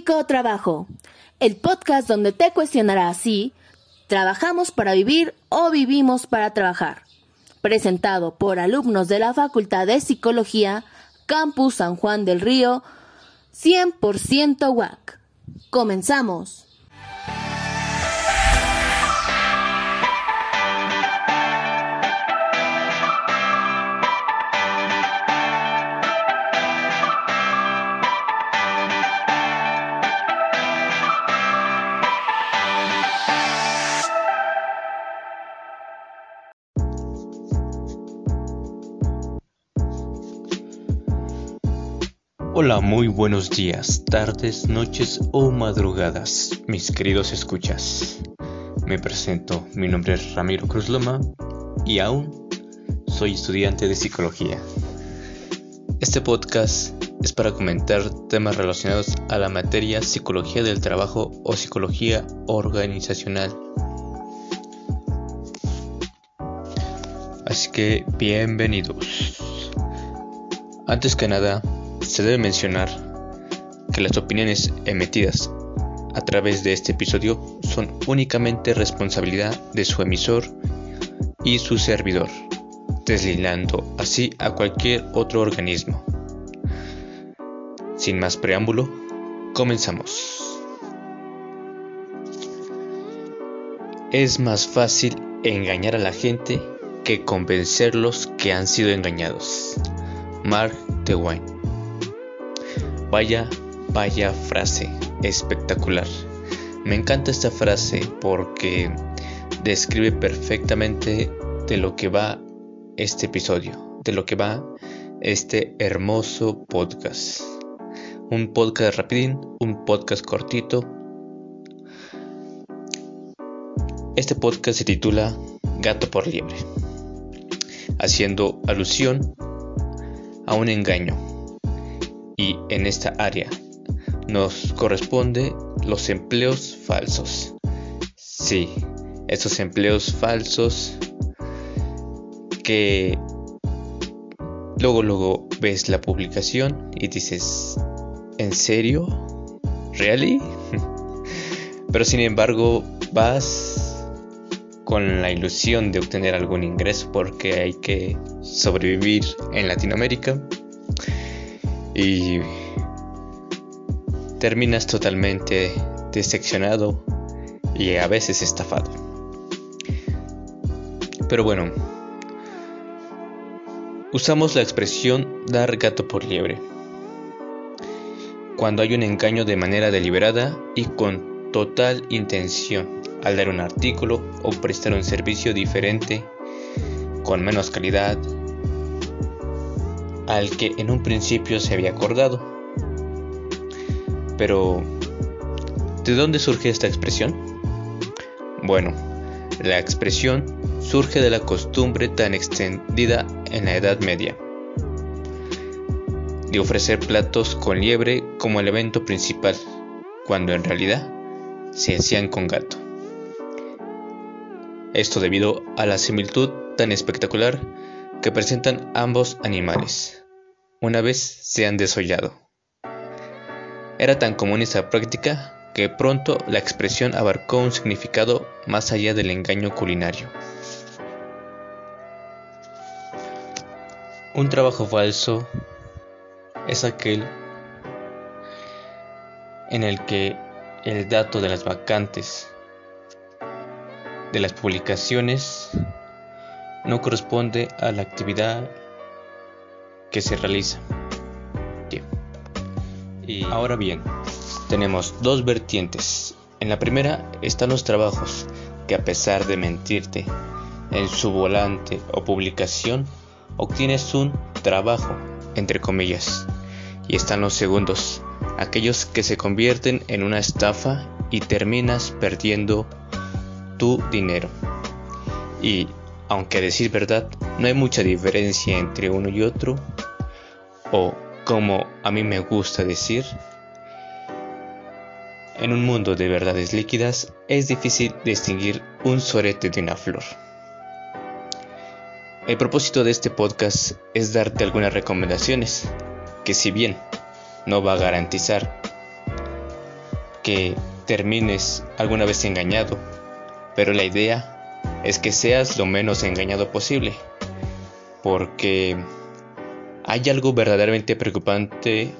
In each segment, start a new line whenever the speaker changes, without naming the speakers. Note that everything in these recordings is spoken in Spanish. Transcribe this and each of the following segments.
Psicotrabajo, el podcast donde te cuestionará si trabajamos para vivir o vivimos para trabajar. Presentado por alumnos de la Facultad de Psicología, Campus San Juan del Río, 100% WAC. Comenzamos.
Hola, muy buenos días, tardes, noches o madrugadas, mis queridos escuchas. Me presento, mi nombre es Ramiro Cruz Loma y aún soy estudiante de psicología. Este podcast es para comentar temas relacionados a la materia psicología del trabajo o psicología organizacional. Así que bienvenidos. Antes que nada, se debe mencionar que las opiniones emitidas a través de este episodio son únicamente responsabilidad de su emisor y su servidor, deslindando así a cualquier otro organismo. Sin más preámbulo, comenzamos. Es más fácil engañar a la gente que convencerlos que han sido engañados. Mark Twain Vaya, vaya frase, espectacular. Me encanta esta frase porque describe perfectamente de lo que va este episodio, de lo que va este hermoso podcast. Un podcast rapidín, un podcast cortito. Este podcast se titula Gato por liebre, haciendo alusión a un engaño y en esta área nos corresponde los empleos falsos. Sí, esos empleos falsos que luego luego ves la publicación y dices, ¿en serio? ¿Really? Pero sin embargo vas con la ilusión de obtener algún ingreso porque hay que sobrevivir en Latinoamérica y terminas totalmente decepcionado y a veces estafado. Pero bueno, usamos la expresión dar gato por liebre cuando hay un engaño de manera deliberada y con total intención al dar un artículo o prestar un servicio diferente con menos calidad al que en un principio se había acordado. Pero, ¿de dónde surge esta expresión? Bueno, la expresión surge de la costumbre tan extendida en la Edad Media de ofrecer platos con liebre como elemento principal, cuando en realidad se hacían con gato. Esto debido a la similitud tan espectacular que presentan ambos animales una vez se han desollado. Era tan común esa práctica que pronto la expresión abarcó un significado más allá del engaño culinario. Un trabajo falso es aquel en el que el dato de las vacantes de las publicaciones no corresponde a la actividad que se realiza. Y ahora bien, tenemos dos vertientes. En la primera están los trabajos que a pesar de mentirte en su volante o publicación, obtienes un trabajo, entre comillas. Y están los segundos, aquellos que se convierten en una estafa y terminas perdiendo tu dinero. Y aunque a decir verdad, no hay mucha diferencia entre uno y otro, o como a mí me gusta decir, en un mundo de verdades líquidas es difícil distinguir un sorete de una flor. El propósito de este podcast es darte algunas recomendaciones que si bien no va a garantizar que termines alguna vez engañado, pero la idea es que seas lo menos engañado posible, porque hay algo verdaderamente preocupante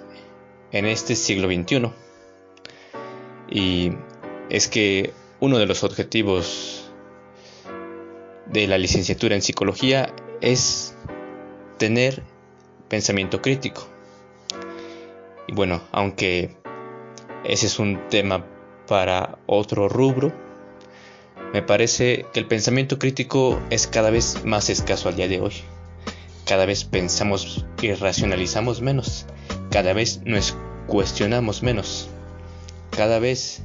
en este siglo XXI, y es que uno de los objetivos de la licenciatura en psicología es tener pensamiento crítico. Y bueno, aunque ese es un tema para otro rubro, me parece que el pensamiento crítico es cada vez más escaso al día de hoy. Cada vez pensamos y racionalizamos menos. Cada vez nos cuestionamos menos. Cada vez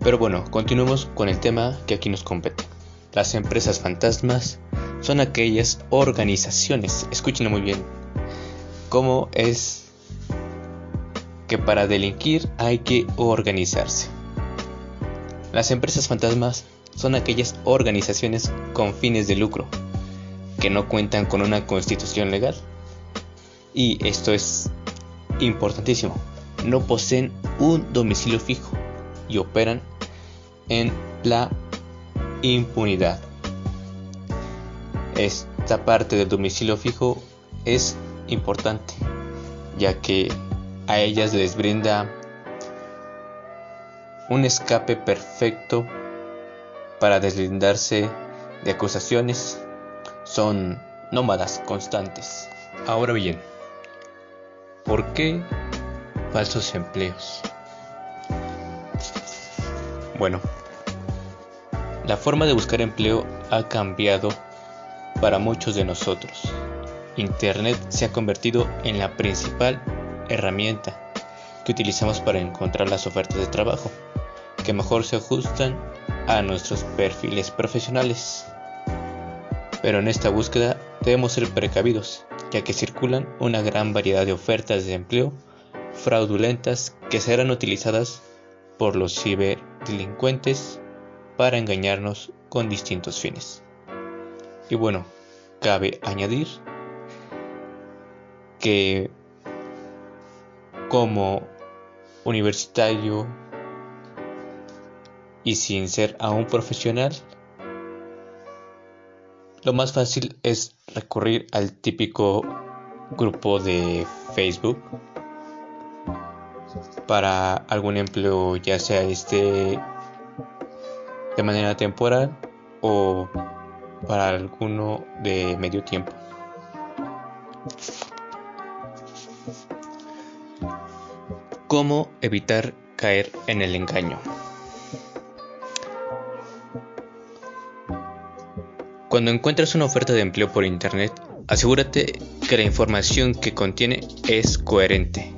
Pero bueno, continuemos con el tema que aquí nos compete. Las empresas fantasmas son aquellas organizaciones, escúchenlo muy bien, cómo es que para delinquir hay que organizarse. Las empresas fantasmas son aquellas organizaciones con fines de lucro, que no cuentan con una constitución legal. Y esto es importantísimo, no poseen un domicilio fijo y operan en la impunidad. Esta parte del domicilio fijo es importante, ya que a ellas les brinda un escape perfecto para deslindarse de acusaciones. Son nómadas constantes. Ahora bien, ¿por qué falsos empleos? Bueno, la forma de buscar empleo ha cambiado para muchos de nosotros. Internet se ha convertido en la principal herramienta que utilizamos para encontrar las ofertas de trabajo que mejor se ajustan a nuestros perfiles profesionales. Pero en esta búsqueda debemos ser precavidos, ya que circulan una gran variedad de ofertas de empleo fraudulentas que serán utilizadas por los ciberdelincuentes para engañarnos con distintos fines. Y bueno, cabe añadir que como universitario y sin ser aún profesional, lo más fácil es recurrir al típico grupo de Facebook para algún empleo, ya sea este de manera temporal o para alguno de medio tiempo. ¿Cómo evitar caer en el engaño? Cuando encuentras una oferta de empleo por internet, asegúrate que la información que contiene es coherente.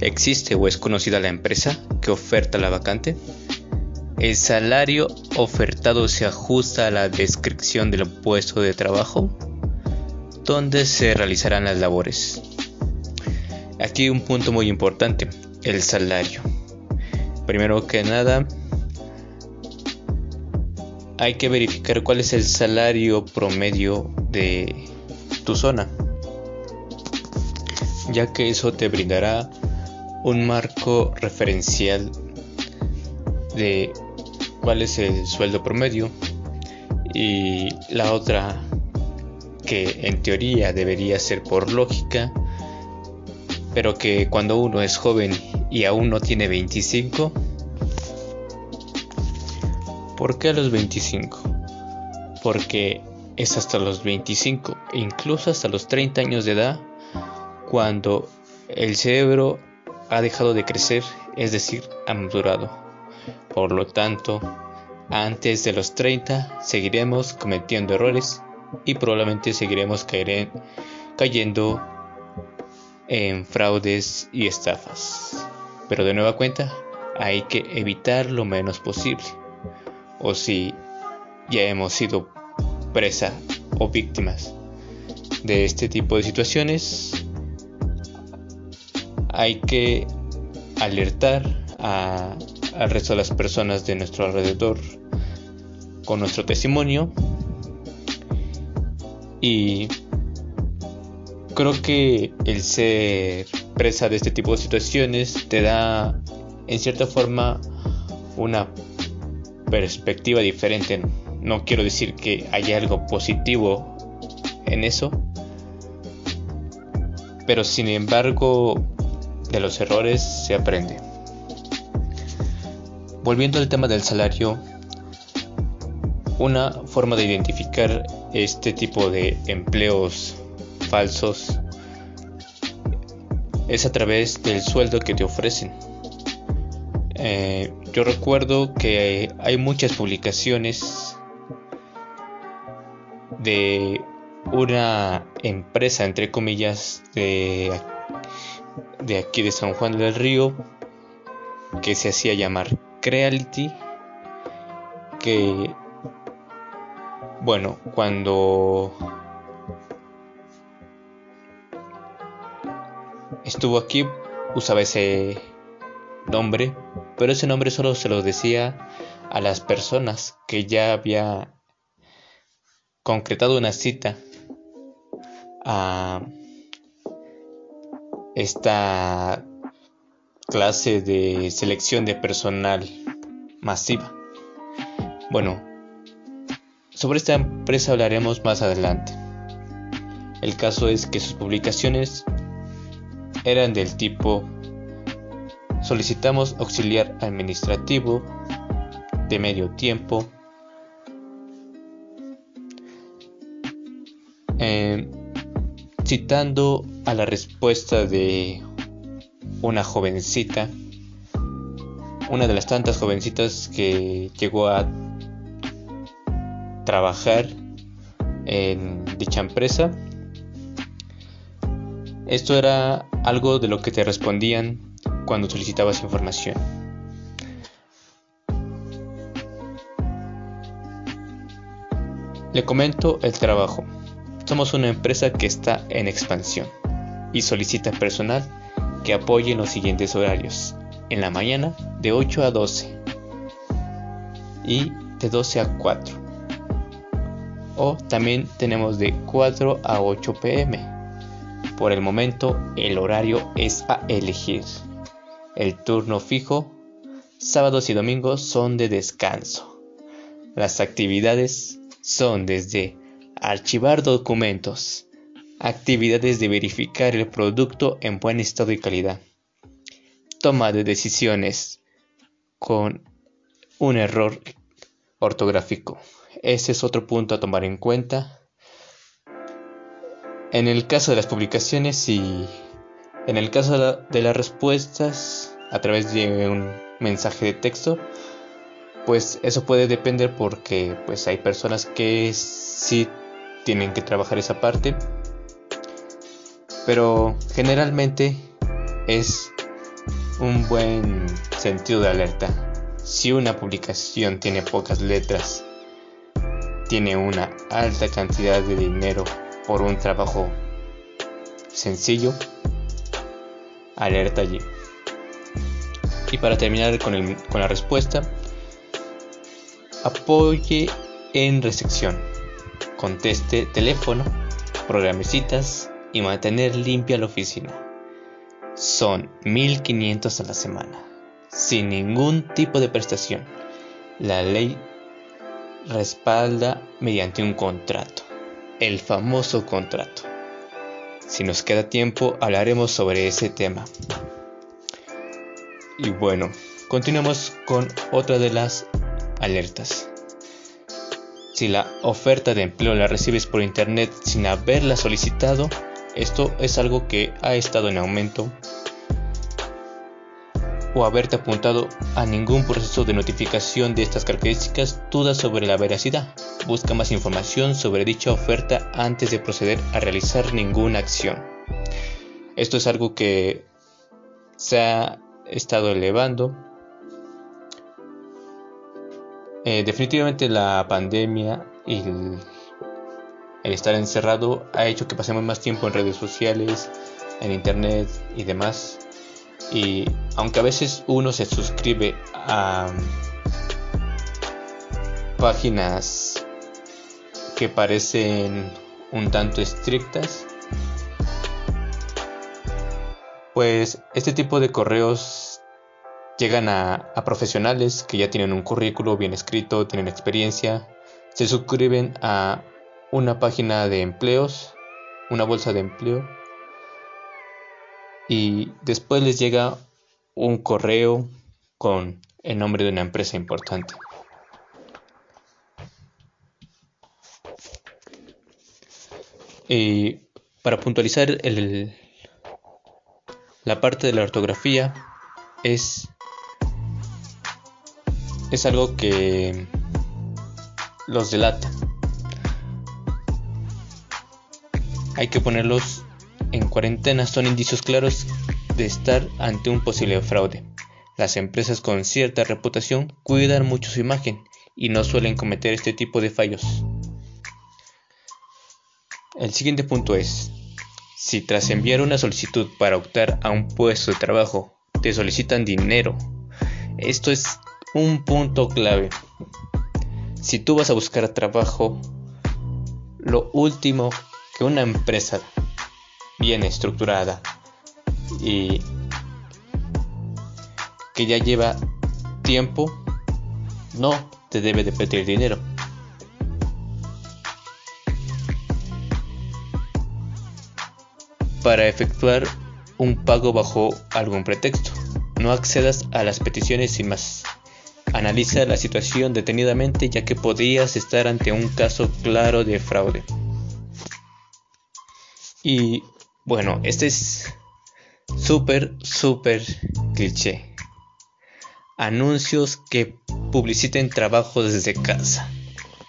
¿Existe o es conocida la empresa que oferta la vacante? ¿El salario ofertado se ajusta a la descripción del puesto de trabajo? ¿Dónde se realizarán las labores? Aquí un punto muy importante, el salario. Primero que nada, hay que verificar cuál es el salario promedio de tu zona, ya que eso te brindará un marco referencial de cuál es el sueldo promedio y la otra que en teoría debería ser por lógica pero que cuando uno es joven y aún no tiene 25 ¿por qué a los 25? porque es hasta los 25 e incluso hasta los 30 años de edad cuando el cerebro ha dejado de crecer es decir ha madurado por lo tanto, antes de los 30 seguiremos cometiendo errores y probablemente seguiremos cayendo en fraudes y estafas. Pero de nueva cuenta, hay que evitar lo menos posible. O si ya hemos sido presa o víctimas de este tipo de situaciones, hay que alertar a al resto de las personas de nuestro alrededor con nuestro testimonio. Y creo que el ser empresa de este tipo de situaciones te da en cierta forma una perspectiva diferente. No quiero decir que haya algo positivo en eso, pero sin embargo de los errores se aprende. Volviendo al tema del salario, una forma de identificar este tipo de empleos falsos es a través del sueldo que te ofrecen. Eh, yo recuerdo que hay muchas publicaciones de una empresa, entre comillas, de, de aquí de San Juan del Río, que se hacía llamar Creality, que, bueno, cuando estuvo aquí usaba ese nombre, pero ese nombre solo se lo decía a las personas que ya había concretado una cita a esta clase de selección de personal masiva. Bueno, sobre esta empresa hablaremos más adelante. El caso es que sus publicaciones eran del tipo solicitamos auxiliar administrativo de medio tiempo. Eh, citando a la respuesta de una jovencita, una de las tantas jovencitas que llegó a trabajar en dicha empresa. Esto era algo de lo que te respondían cuando solicitabas información. Le comento el trabajo. Somos una empresa que está en expansión y solicita personal que apoye en los siguientes horarios. En la mañana de 8 a 12 y de 12 a 4. O también tenemos de 4 a 8 pm. Por el momento el horario es a elegir. El turno fijo, sábados y domingos son de descanso. Las actividades son desde archivar documentos, actividades de verificar el producto en buen estado y calidad, toma de decisiones con un error ortográfico. Ese es otro punto a tomar en cuenta. En el caso de las publicaciones y en el caso de, las respuestas a través de un mensaje de texto, pues eso puede depender porque pues hay personas que sí tienen que trabajar esa parte, pero generalmente es un buen sentido de alerta. Si una publicación tiene pocas letras, tiene una alta cantidad de dinero por un trabajo sencillo, alerta allí. Y para terminar con, la respuesta, apoye en recepción, conteste teléfono, programe citas y mantener limpia la oficina. Son 1500 a la semana, sin ningún tipo de prestación. La ley respalda mediante un contrato, el famoso contrato. Si nos queda tiempo, hablaremos sobre ese tema. Y bueno, continuamos con otra de las alertas. Si la oferta de empleo la recibes por internet sin haberla solicitado, esto es algo que ha estado en aumento o haberte apuntado a ningún proceso de notificación de estas características, duda sobre la veracidad. Busca más información sobre dicha oferta antes de proceder a realizar ninguna acción. Esto es algo que se ha estado elevando. Eh, definitivamente la pandemia y el estar encerrado ha hecho que pasemos más tiempo en redes sociales, en internet y demás y aunque a veces uno se suscribe a páginas que parecen un tanto estrictas, Pues este tipo de correos llegan a, profesionales que ya tienen un currículo bien escrito, tienen experiencia, se suscriben a una página de empleos, una bolsa de empleo, y después les llega un correo con el nombre de una empresa importante. Y para puntualizar la parte de la ortografía es es algo que los delata. Hay que ponerlos en cuarentena, son indicios claros de estar ante un posible fraude. Las empresas con cierta reputación cuidan mucho su imagen y no suelen cometer este tipo de fallos. El siguiente punto es, si tras enviar una solicitud para optar a un puesto de trabajo te solicitan dinero, esto es un punto clave. Si tú vas a buscar trabajo, lo último que una empresa bien estructurada y que ya lleva tiempo no te debe de pedir dinero. para efectuar un pago bajo algún pretexto. No accedas a las peticiones sin más. Analiza la situación detenidamente ya que podrías estar ante un caso claro de fraude. Y bueno, este es súper, súper cliché. Anuncios que publiciten trabajos desde casa.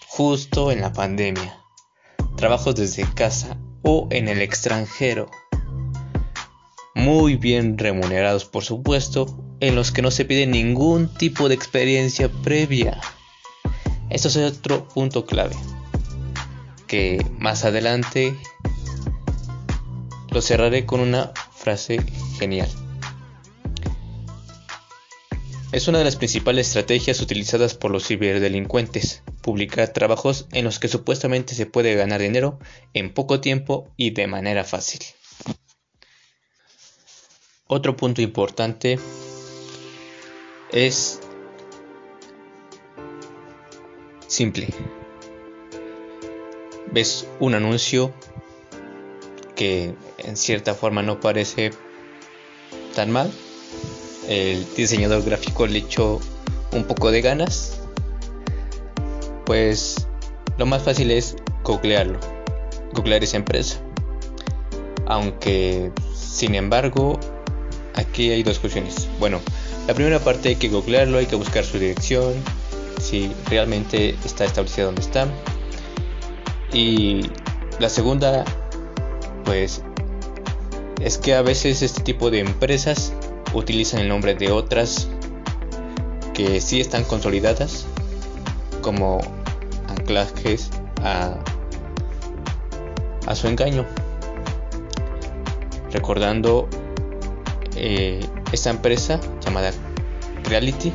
Justo en la pandemia. Trabajos desde casa o en el extranjero muy bien remunerados por supuesto, en los que no se pide ningún tipo de experiencia previa. Esto es otro punto clave, que más adelante lo cerraré con una frase genial. Es una de las principales estrategias utilizadas por los ciberdelincuentes, publicar trabajos en los que supuestamente se puede ganar dinero en poco tiempo y de manera fácil. Otro punto importante es simple. Ves un anuncio que en cierta forma no parece tan mal. El diseñador gráfico le echó un poco de ganas. Pues lo más fácil es googlearlo, googlear esa empresa. Aunque, sin embargo, aquí hay dos cuestiones. Bueno, la primera parte hay que googlearlo, hay que buscar su dirección, si realmente está establecida donde está. Y la segunda, pues, es que a veces este tipo de empresas utilizan el nombre de otras que sí están consolidadas como anclajes a, a su engaño. Recordando eh, esta empresa llamada Reality.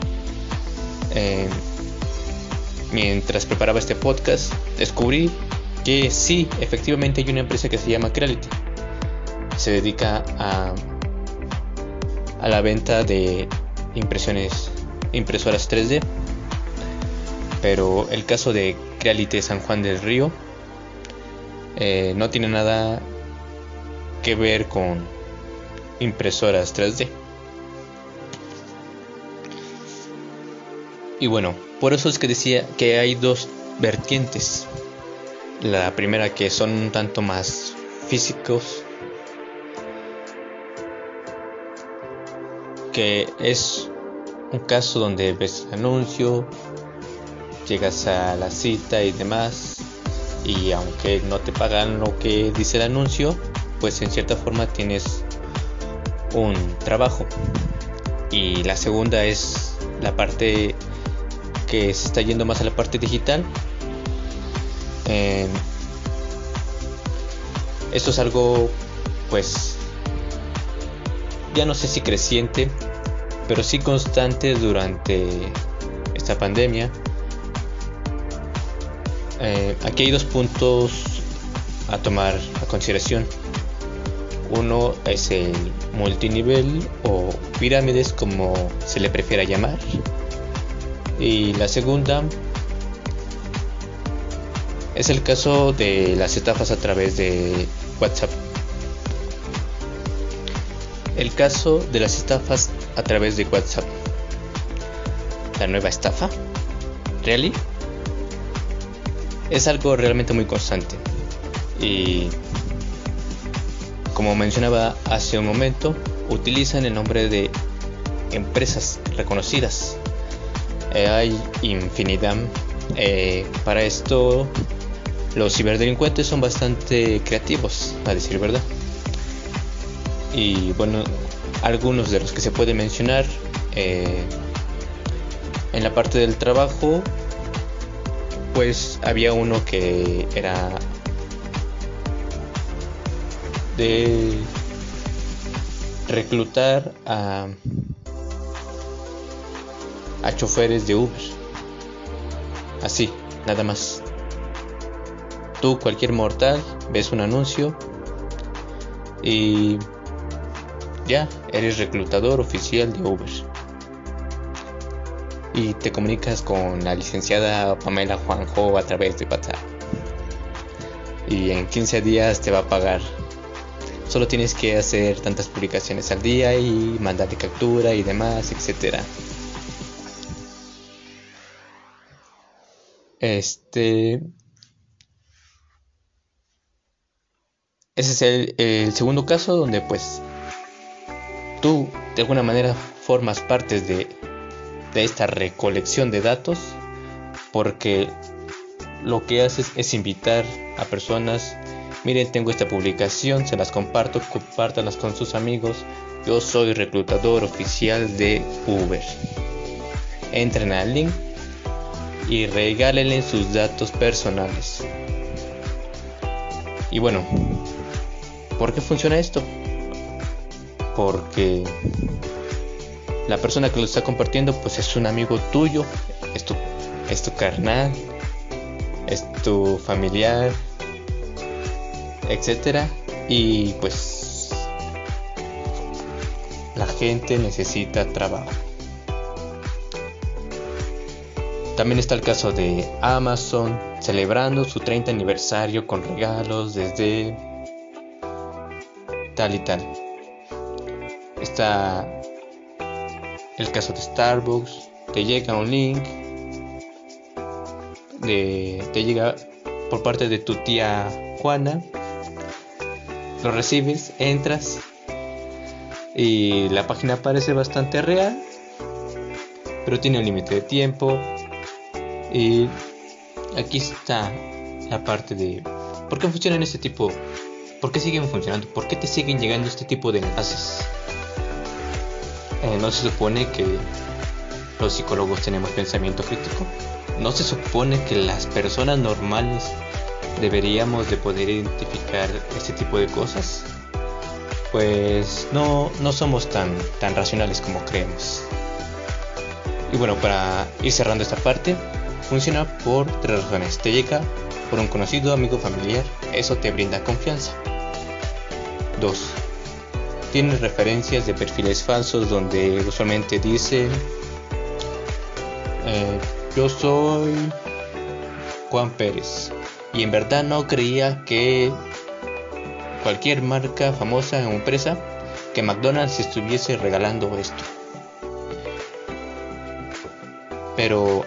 Eh, mientras preparaba este podcast, descubrí que sí, efectivamente hay una empresa que se llama Creality. Se dedica a, a la venta de impresiones, impresoras 3D. Pero el caso de Creality San Juan del Río eh, no tiene nada que ver con impresoras 3D. Y bueno, por eso es que decía que hay dos vertientes. La primera que son un tanto más físicos, que es un caso donde ves el anuncio, llegas a la cita y demás, y aunque no te pagan lo que dice el anuncio, pues en cierta forma tienes un trabajo. Y la segunda es la parte que se está yendo más a la parte digital. Eh, esto es algo, pues, ya no sé si creciente, pero sí constante durante esta pandemia. Eh, aquí hay dos puntos a tomar a consideración. Uno es el multinivel o pirámides como se le prefiera llamar. Y la segunda es el caso de las estafas a través de WhatsApp. El caso de las estafas a través de WhatsApp. La nueva estafa. ¿Really? Es algo realmente muy constante. Y como mencionaba hace un momento, utilizan el nombre de empresas reconocidas. Eh, hay infinidad. Eh, para esto, los ciberdelincuentes son bastante creativos, a decir verdad. Y bueno, algunos de los que se puede mencionar eh, en la parte del trabajo, pues había uno que era de reclutar a, a choferes de Uber. Así, nada más. Tú, cualquier mortal, ves un anuncio y ya eres reclutador oficial de Uber. Y te comunicas con la licenciada Pamela Juanjo a través de WhatsApp. Y en 15 días te va a pagar. Solo tienes que hacer tantas publicaciones al día y mandarle captura y demás, etcétera. Este. Ese es el, el segundo caso donde pues tú de alguna manera formas parte de, esta recolección de datos porque lo que haces es invitar a personas, miren, tengo esta publicación, se las comparto, compártanlas con sus amigos, yo soy reclutador oficial de Uber. Entren al link y regálenle sus datos personales. Y bueno, ¿por qué funciona esto? Porque la persona que lo está compartiendo pues es un amigo tuyo, es tu, carnal, es tu familiar, etcétera y pues la gente necesita trabajo. También está el caso de Amazon celebrando su 30 aniversario con regalos desde tal y tal. Está el caso de Starbucks, te llega un link, te llega por parte de tu tía Juana, lo recibes, entras y la página parece bastante real, pero tiene un límite de tiempo y aquí está la parte de por qué funcionan este tipo, por qué siguen funcionando, por qué te siguen llegando este tipo de enlaces. Eh, no se supone que los psicólogos tenemos pensamiento crítico. No se supone que las personas normales deberíamos de poder identificar este tipo de cosas. Pues no, no somos tan, tan racionales como creemos. Y bueno, para ir cerrando esta parte, funciona por tres razones. Te llega por un conocido, amigo, familiar. Eso te brinda confianza. 2 tiene referencias de perfiles falsos donde usualmente dice eh, yo soy Juan Pérez y en verdad no creía que cualquier marca famosa o empresa que McDonald's estuviese regalando esto pero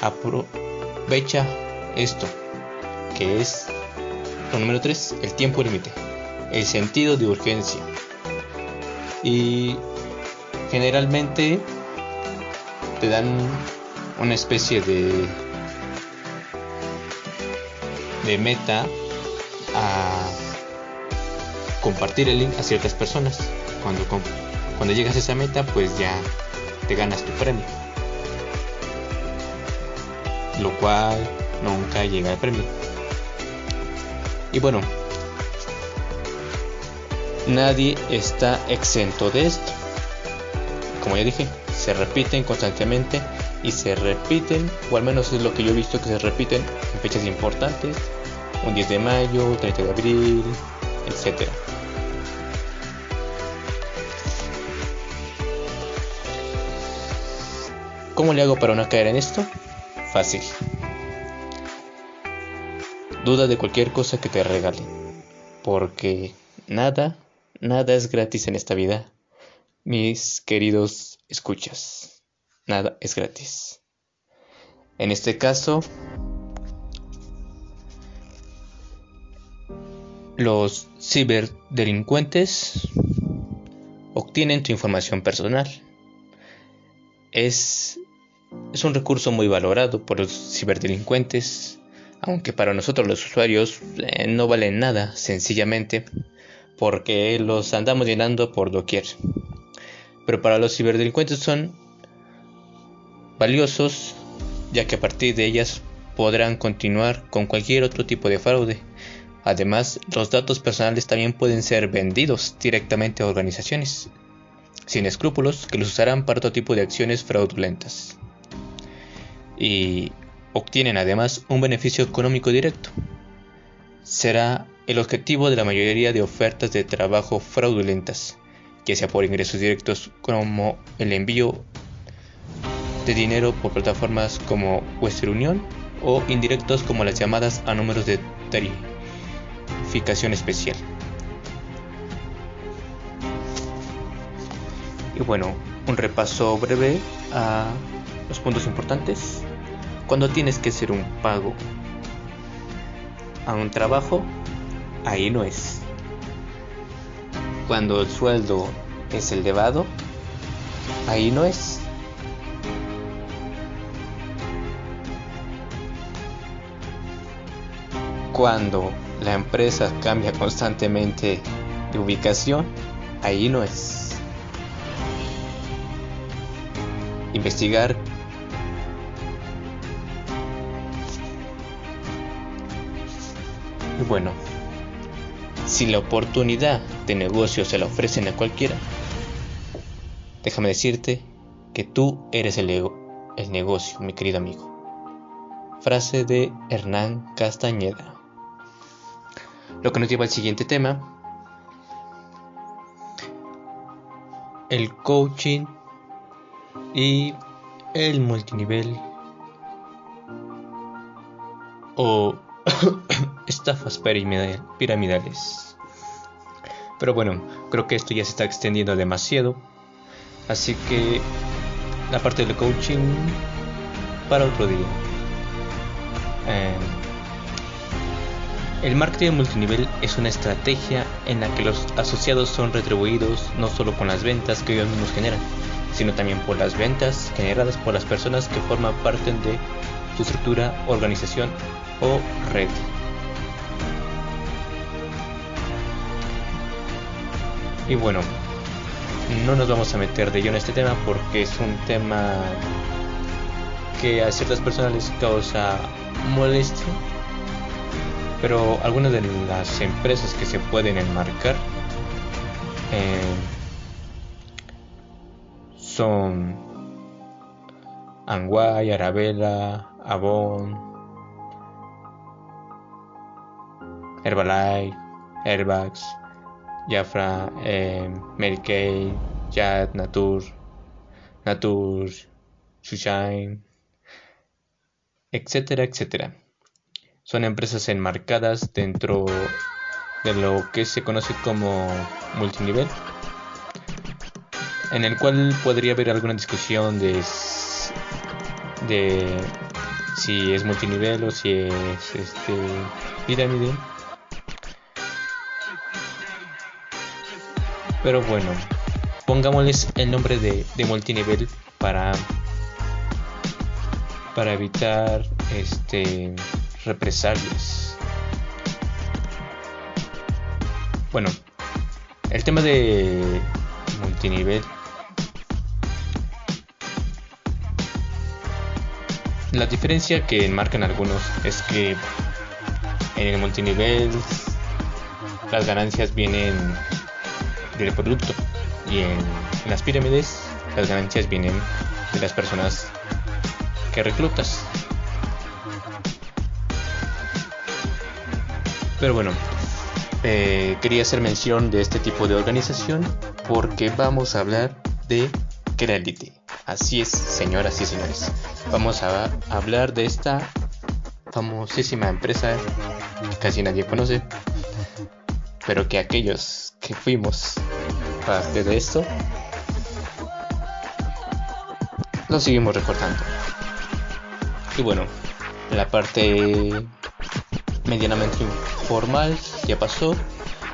aprovecha esto que es lo número 3 el tiempo límite el sentido de urgencia. Y generalmente te dan una especie de de meta a compartir el link a ciertas personas. Cuando, cuando llegas a esa meta, pues ya te ganas tu premio. Lo cual nunca llega al premio. Y bueno, nadie está exento de esto. Como ya dije, se repiten constantemente y se repiten, o al menos es lo que yo he visto que se repiten en fechas importantes, un 10 de mayo, 30 de abril, etc. ¿Cómo le hago para no caer en esto? Fácil. Duda de cualquier cosa que te regalen, porque nada nada es gratis en esta vida. Mis queridos escuchas. Nada es gratis. En este caso, los ciberdelincuentes obtienen tu información personal. Es, es un recurso muy valorado por los ciberdelincuentes, aunque para nosotros los usuarios eh, no valen nada, sencillamente porque los andamos llenando por doquier. Pero para los ciberdelincuentes son valiosos, ya que a partir de ellas podrán continuar con cualquier otro tipo de fraude. Además, los datos personales también pueden ser vendidos directamente a organizaciones sin escrúpulos que los usarán para todo tipo de acciones fraudulentas. Y obtienen además un beneficio económico directo. Será el objetivo de la mayoría de ofertas de trabajo fraudulentas, ya sea por ingresos directos como el envío de dinero por plataformas como Western Union o indirectos como las llamadas a números de tarificación especial. Y bueno, un repaso breve a los puntos importantes. Cuando tienes que hacer un pago a un trabajo, ahí no es. Cuando el sueldo es elevado, ahí no es. Cuando la empresa cambia constantemente de ubicación, ahí no es. investigar y bueno si la oportunidad de negocio se la ofrecen a cualquiera déjame decirte que tú eres el, el negocio mi querido amigo. Frase de Hernán Castañeda. Lo que nos lleva al siguiente tema. El coaching y el multinivel. O estafas piramidales. Pero bueno, creo que esto ya se está extendiendo demasiado. Así que la parte del coaching para otro día. Em, el marketing multinivel es una estrategia en la que los asociados son retribuidos no solo con las ventas que ellos mismos generan, sino también por las ventas generadas por las personas que forman parte de su estructura, organización o red. Y bueno, no nos vamos a meter de lleno en este tema porque es un tema que a ciertas personas les causa molestia. Pero algunas de las empresas que se pueden enmarcar eh, son Anguay, Arabella, Avon, Herbalife, Airbags, Jafra, eh, Jad, Natur, Natur, Shine, etcétera, etcétera. Son empresas enmarcadas dentro de lo que se conoce como multinivel en el cual podría haber alguna discusión de, de si es multinivel o si es este pirámide. Pero bueno, pongámosles el nombre de, de multinivel para para evitar este represalias. Bueno, el tema de multinivel La diferencia que enmarcan algunos es que en el multinivel las ganancias vienen del producto y en las pirámides las ganancias vienen de las personas que reclutas. Pero bueno, eh, quería hacer mención de este tipo de organización porque vamos a hablar de Creality. Así es, señoras y señores. Vamos a hablar de esta famosísima empresa que casi nadie conoce, pero que aquellos que fuimos parte de esto lo seguimos recordando. Y bueno, la parte medianamente informal ya pasó.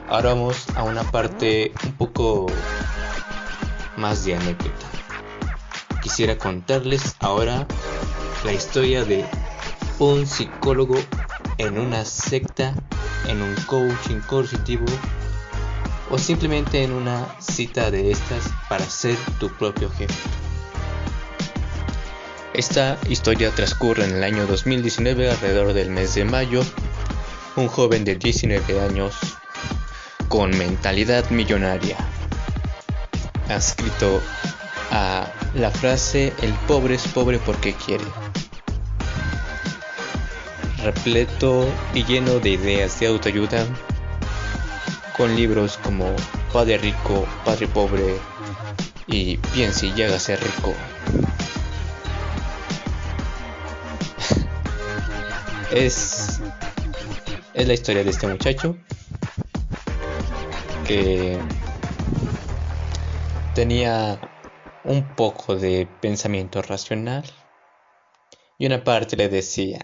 Ahora vamos a una parte un poco más de anécdota. Quisiera contarles ahora la historia de un psicólogo en una secta, en un coaching coercitivo o simplemente en una cita de estas para ser tu propio jefe. Esta historia transcurre en el año 2019 alrededor del mes de mayo. Un joven de 19 años con mentalidad millonaria ha escrito a la frase el pobre es pobre porque quiere. Repleto y lleno de ideas de autoayuda con libros como Padre Rico, Padre Pobre y Piense y hágase rico. es, es la historia de este muchacho que tenía un poco de pensamiento racional y una parte le decía,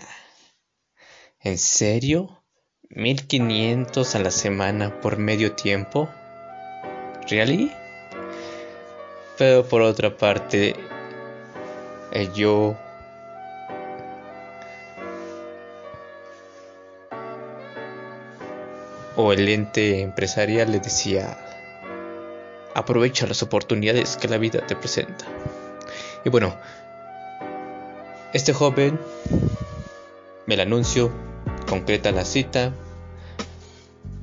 ¿en serio? ¿1500 a la semana por medio tiempo? ¿Really? Pero por otra parte, yo o el ente empresarial le decía, aprovecha las oportunidades que la vida te presenta. Y bueno, este joven me la anuncio, concreta la cita,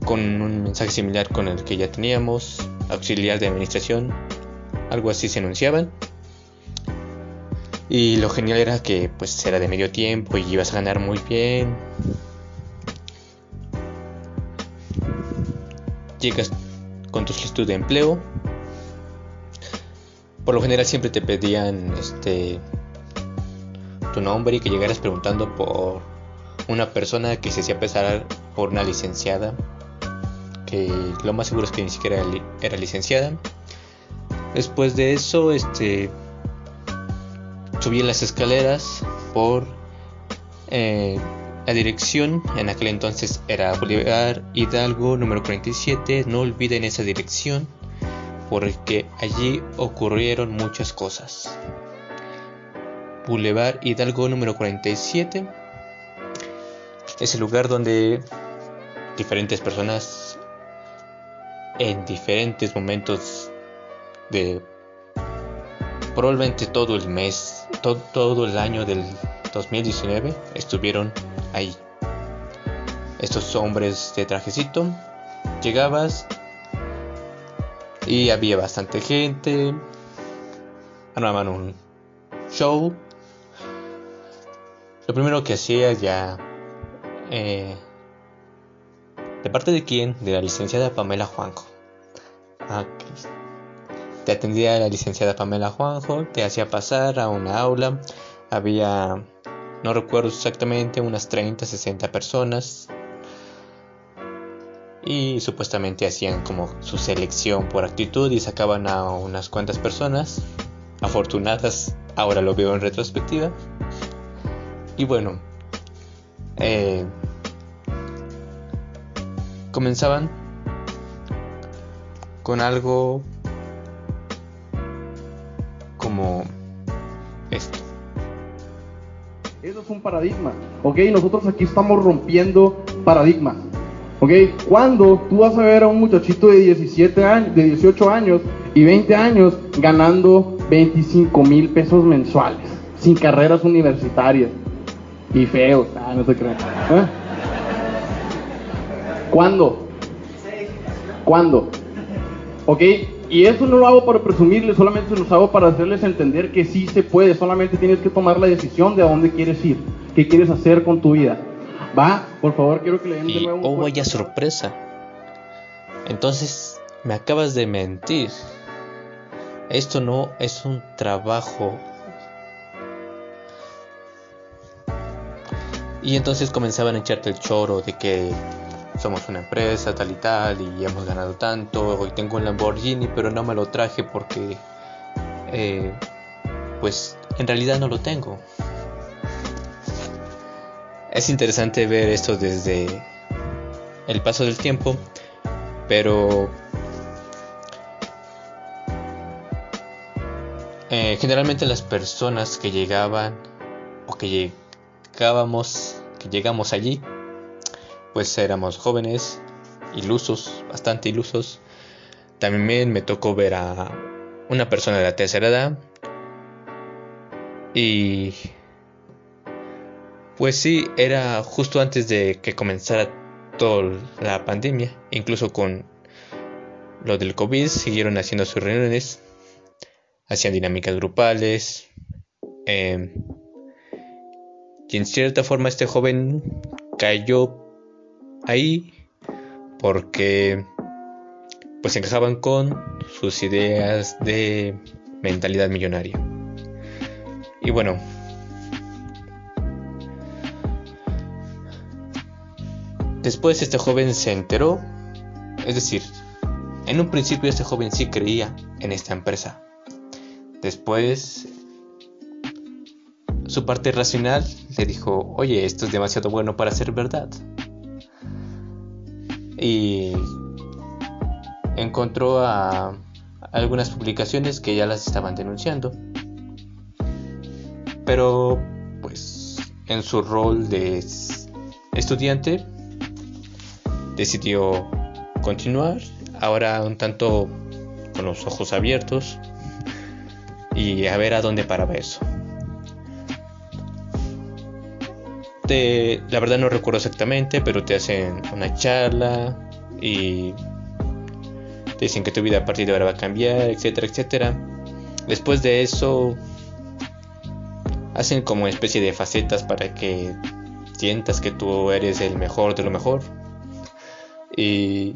con un mensaje similar con el que ya teníamos, auxiliar de administración, algo así se anunciaban. Y lo genial era que pues era de medio tiempo y ibas a ganar muy bien, llegas con tu solicitud de empleo. Por lo general siempre te pedían este tu nombre y que llegaras preguntando por una persona que se hacía pesar por una licenciada, que lo más seguro es que ni siquiera era licenciada. Después de eso, este subí en las escaleras por eh, la dirección en aquel entonces era Bolívar Hidalgo número 47. No olviden esa dirección porque allí ocurrieron muchas cosas. Boulevard Hidalgo número 47 es el lugar donde diferentes personas en diferentes momentos de probablemente todo el mes, todo, el año del 2019 estuvieron ahí. Estos hombres de trajecito, llegabas y había bastante gente, armaban un show. Lo primero que hacía ya... Eh, ¿De parte de quién? De la licenciada Pamela Juanjo. Ah, te atendía la licenciada Pamela Juanjo, te hacía pasar a una aula, había no recuerdo exactamente, unas 30, 60 personas. Y supuestamente hacían como su selección por actitud y sacaban a unas cuantas personas. Afortunadas, ahora lo veo en retrospectiva. Y bueno, eh, comenzaban con algo como
Eso es un paradigma, ¿ok? Nosotros aquí estamos rompiendo paradigmas, ¿ok? Cuando tú vas a ver a un muchachito de 17 años, de 18 años y 20 años ganando 25 mil pesos mensuales, sin carreras universitarias y feos, ah, no se crean. ¿eh? ¿Cuándo? ¿Cuándo? ¿Ok? Y eso no lo hago para presumirles, solamente lo hago para hacerles entender que sí se puede, solamente tienes que tomar la decisión de a dónde quieres ir, qué quieres hacer con tu vida. Va, por favor, quiero que le den de nuevo.
Oh, vaya sorpresa. Entonces, me acabas de mentir. esto no es un trabajo. Y entonces comenzaban a echarte el choro de que somos una empresa tal y tal y hemos ganado tanto. Hoy tengo un Lamborghini pero no me lo traje porque eh, pues en realidad no lo tengo. Es interesante ver esto desde el paso del tiempo, pero eh, generalmente las personas que llegaban o que llegábamos, que llegamos allí, pues éramos jóvenes, ilusos, bastante ilusos. También me tocó ver a una persona de la tercera edad y pues sí, era justo antes de que comenzara toda la pandemia, incluso con lo del COVID, siguieron haciendo sus reuniones, hacían dinámicas grupales, em, y en cierta forma este joven cayó ahí porque pues encajaban con sus ideas de mentalidad millonaria. Y bueno, Después este joven se enteró, es decir, en un principio este joven sí creía en esta empresa. Después su parte racional le dijo, oye, esto es demasiado bueno para ser verdad. Y encontró a algunas publicaciones que ya las estaban denunciando. Pero, pues, en su rol de estudiante, decidió continuar, ahora un tanto con los ojos abiertos y a ver a dónde paraba eso. La verdad no recuerdo exactamente, pero te hacen una charla y te dicen que tu vida a partir de ahora va a cambiar, etcétera, etcétera. Después de eso, hacen como especie de facetas para que sientas que tú eres el mejor de lo mejor. Y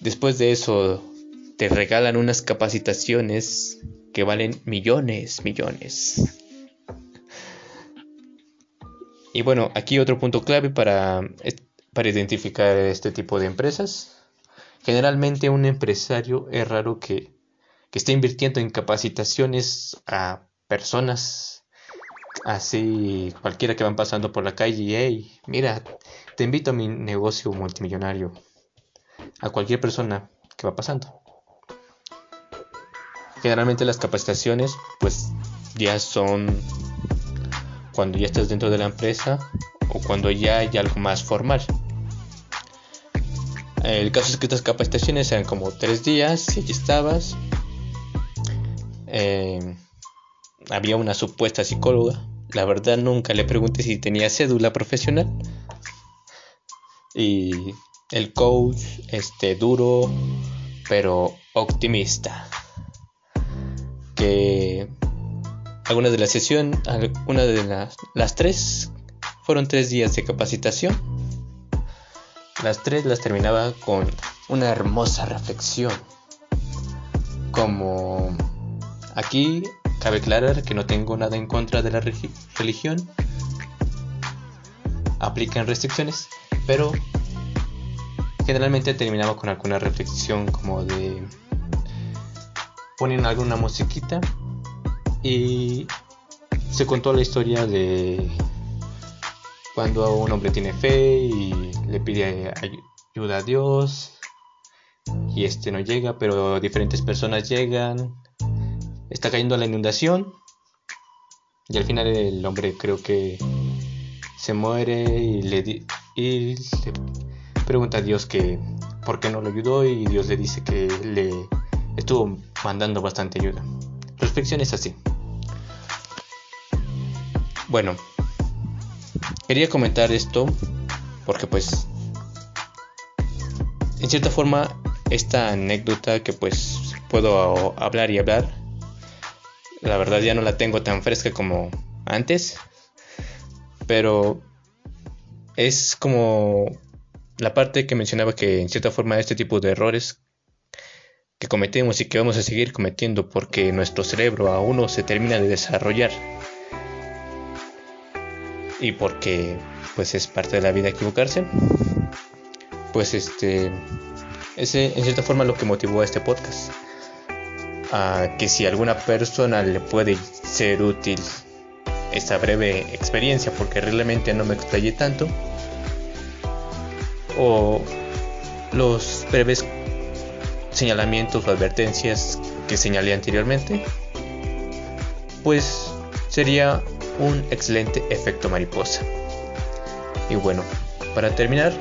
después de eso te regalan unas capacitaciones que valen millones, millones. Y bueno, aquí otro punto clave para, para identificar este tipo de empresas. Generalmente un empresario es raro que, que esté invirtiendo en capacitaciones a personas así cualquiera que van pasando por la calle y hey, mira, te invito a mi negocio multimillonario. A cualquier persona que va pasando. Generalmente las capacitaciones pues ya son cuando ya estás dentro de la empresa o cuando ya hay algo más formal. El caso es que estas capacitaciones eran como tres días y allí estabas. Eh, había una supuesta psicóloga. La verdad nunca le pregunté si tenía cédula profesional y el coach este duro pero optimista que algunas de la sesión algunas de las, las tres fueron tres días de capacitación. Las tres las terminaba con una hermosa reflexión como aquí cabe aclarar que no tengo nada en contra de la religión aplican restricciones pero generalmente terminaba con alguna reflexión como de ponen alguna musiquita y se contó la historia de cuando un hombre tiene fe y le pide ayuda a Dios y este no llega, pero diferentes personas llegan, está cayendo la inundación y al final el hombre creo que se muere y le, y le pregunta a Dios que por qué no lo ayudó y Dios le dice que le estuvo mandando bastante ayuda. Reflexión es así. Bueno, quería comentar esto porque pues en cierta forma esta anécdota que pues puedo hablar y hablar la verdad ya no la tengo tan fresca como antes pero es como la parte que mencionaba que en cierta forma este tipo de errores que cometemos y que vamos a seguir cometiendo porque nuestro cerebro aún no se termina de desarrollar y porque pues es parte de la vida equivocarse. Pues este ese en cierta forma lo que motivó a este podcast. A que si alguna persona le puede ser útil esta breve experiencia porque realmente no me explayé tanto o los breves señalamientos o advertencias que señalé anteriormente pues sería un excelente efecto mariposa y bueno para terminar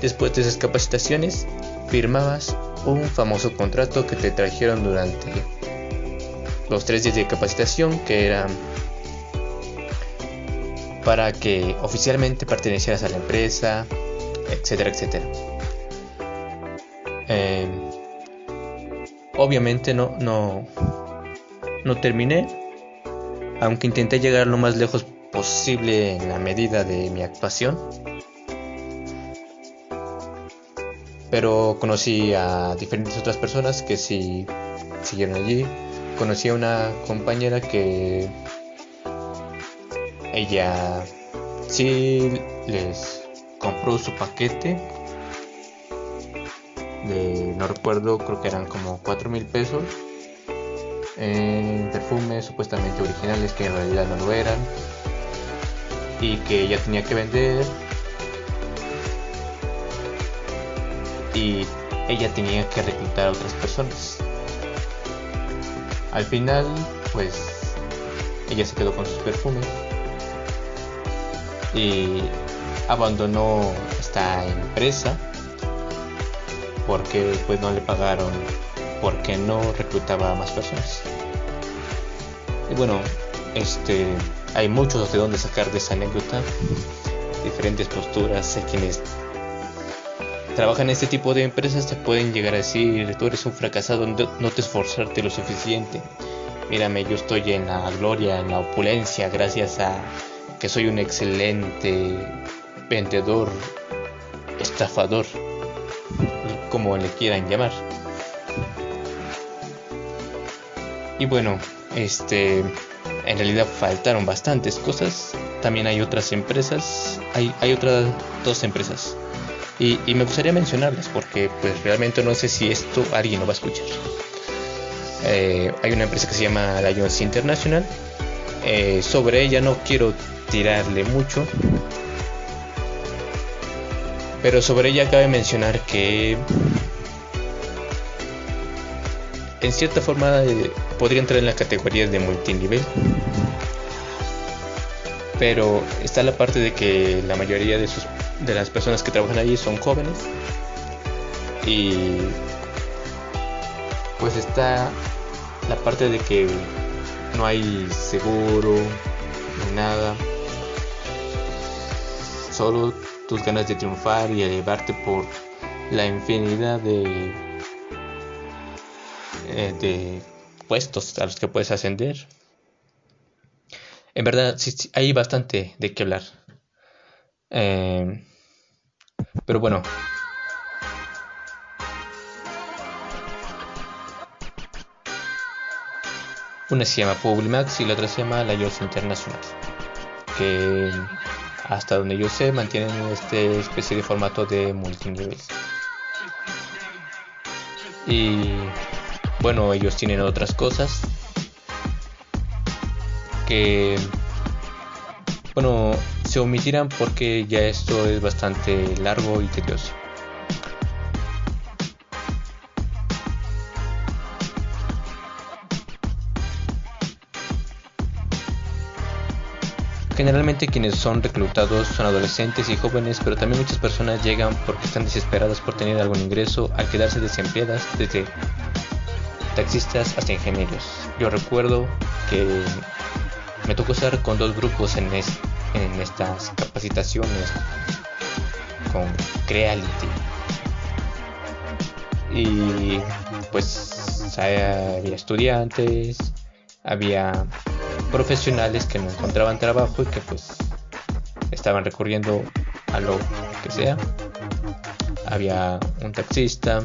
después de esas capacitaciones firmabas un famoso contrato que te trajeron durante los tres días de capacitación que eran para que oficialmente pertenecieras a la empresa, etcétera, etcétera. Eh, obviamente no, no, no terminé, aunque intenté llegar lo más lejos posible en la medida de mi actuación. Pero conocí a diferentes otras personas que sí siguieron allí. Conocí a una compañera que ella sí les compró su paquete de no recuerdo creo que eran como 4 mil pesos en perfumes supuestamente originales que en realidad no lo eran y que ella tenía que vender. Y ella tenía que reclutar a otras personas. Al final pues ella se quedó con sus perfumes y abandonó esta empresa porque pues no le pagaron porque no reclutaba a más personas y bueno este hay muchos de dónde sacar de esa anécdota diferentes posturas hay quienes trabajan en este tipo de empresas te pueden llegar a decir tú eres un fracasado no te esforzarte lo suficiente mírame yo estoy en la gloria en la opulencia gracias a que soy un excelente vendedor, estafador, como le quieran llamar. Y bueno, este, en realidad faltaron bastantes cosas. También hay otras empresas, hay, hay otras dos empresas. Y, me gustaría mencionarlas porque pues realmente no sé si esto alguien lo va a escuchar. Eh, hay una empresa que se llama Lions International. Eh, sobre ella no quiero tirarle mucho. Pero sobre ella cabe mencionar que en cierta forma eh, podría entrar en la categoría de multinivel. Pero está la parte de que la mayoría de, sus, de las personas que trabajan allí son jóvenes. Y pues está la parte de que no hay seguro ni nada solo tus ganas de triunfar y elevarte por la infinidad de, eh, de puestos a los que puedes ascender. En verdad, sí, hay bastante de qué hablar. Eh, pero bueno. Una se llama Publimax y la otra se llama La Yours International. Que hasta donde yo sé, mantienen este especie de formato de multinivel. Y bueno, ellos tienen otras cosas que bueno, se omitirán porque ya esto es bastante largo y tedioso. Generalmente quienes son reclutados son adolescentes y jóvenes, pero también muchas personas llegan porque están desesperadas por tener algún ingreso al quedarse desempleadas desde taxistas hasta ingenieros. Yo recuerdo que me tocó estar con dos grupos en, estas capacitaciones con Creality. Y pues había estudiantes, había profesionales que no encontraban trabajo y que pues estaban recurriendo a lo que sea. Había un taxista,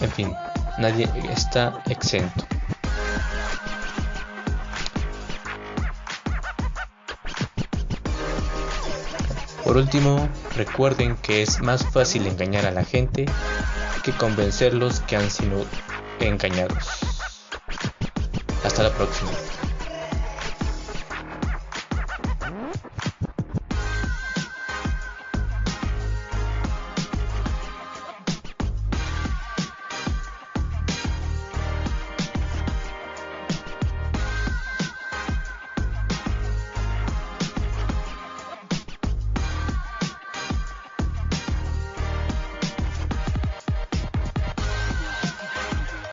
En fin, nadie está exento. Por último, recuerden que es más fácil engañar a la gente que convencerlos que han sido engañados. Hasta la próxima.